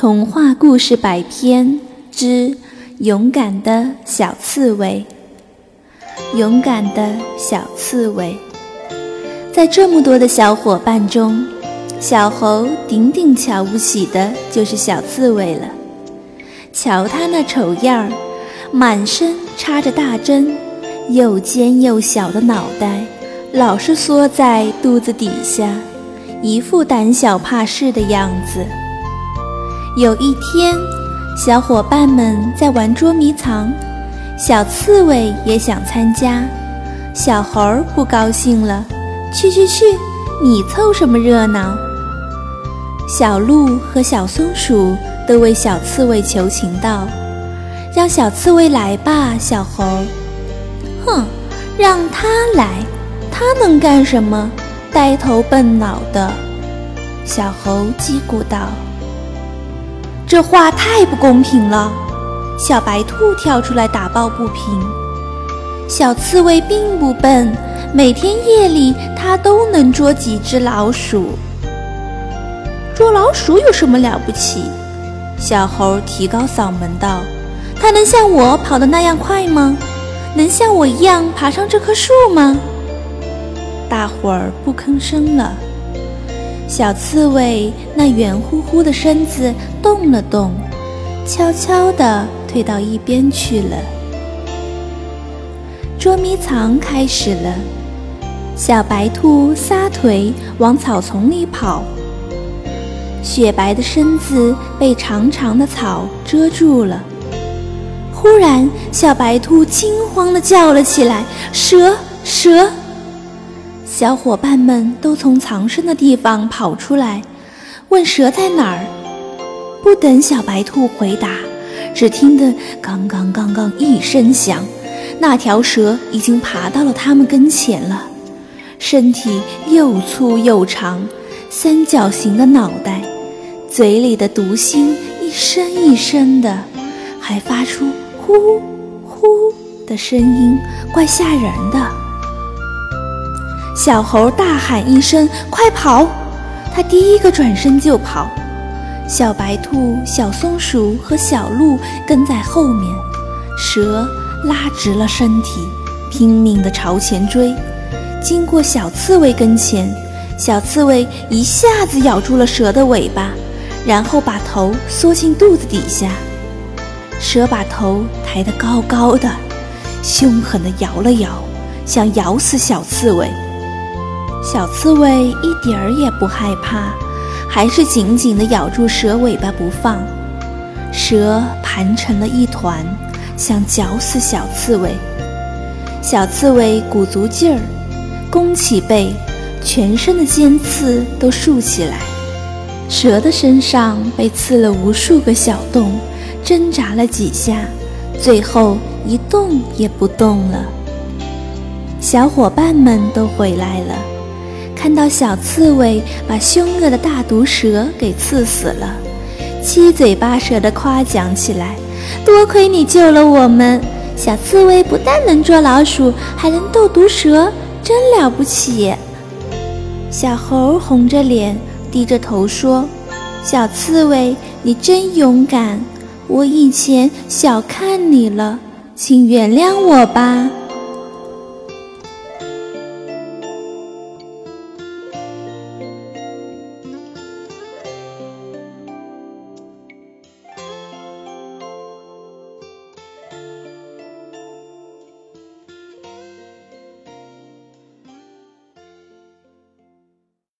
童话故事百篇之勇敢的小刺猬。勇敢的小刺猬，在这么多的小伙伴中，小猴顶顶瞧不起的就是小刺猬了。瞧他那丑样儿，满身插着大针，又尖又小的脑袋，老是缩在肚子底下，一副胆小怕事的样子。有一天，小伙伴们在玩捉迷藏，小刺猬也想参加。小猴儿不高兴了：“去去去，你凑什么热闹？”小鹿和小松鼠都为小刺猬求情道：“让小刺猬来吧，小猴。”“哼，让他来，他能干什么？呆头笨脑的。”小猴叽咕道。这话太不公平了！小白兔跳出来打抱不平。小刺猬并不笨，每天夜里它都能捉几只老鼠。捉老鼠有什么了不起？小猴提高嗓门道：“它能像我跑得那样快吗？能像我一样爬上这棵树吗？”大伙儿不吭声了。小刺猬那圆乎乎的身子动了动，悄悄地退到一边去了。捉迷藏开始了，小白兔撒腿往草丛里跑，雪白的身子被长长的草遮住了。忽然，小白兔惊慌地叫了起来：“蛇！蛇！”小伙伴们都从藏身的地方跑出来，问蛇在哪儿。不等小白兔回答，只听得“刚刚刚刚”一声响，那条蛇已经爬到了他们跟前了。身体又粗又长，三角形的脑袋，嘴里的毒芯一声一声的，还发出“呼呼”的声音，怪吓人的。小猴大喊一声：“快跑！”他第一个转身就跑。小白兔、小松鼠和小鹿跟在后面。蛇拉直了身体，拼命地朝前追。经过小刺猬跟前，小刺猬一下子咬住了蛇的尾巴，然后把头缩进肚子底下。蛇把头抬得高高的，凶狠地摇了摇，想咬死小刺猬。小刺猬一点儿也不害怕，还是紧紧地咬住蛇尾巴不放。蛇盘成了一团，想绞死小刺猬。小刺猬鼓足劲儿，弓起背，全身的尖刺都竖起来。蛇的身上被刺了无数个小洞，挣扎了几下，最后一动也不动了。小伙伴们都回来了。看到小刺猬把凶恶的大毒蛇给刺死了，七嘴八舌地夸奖起来：“多亏你救了我们！小刺猬不但能捉老鼠，还能斗毒蛇，真了不起！”小猴红着脸，低着头说：“小刺猬，你真勇敢，我以前小看你了，请原谅我吧。”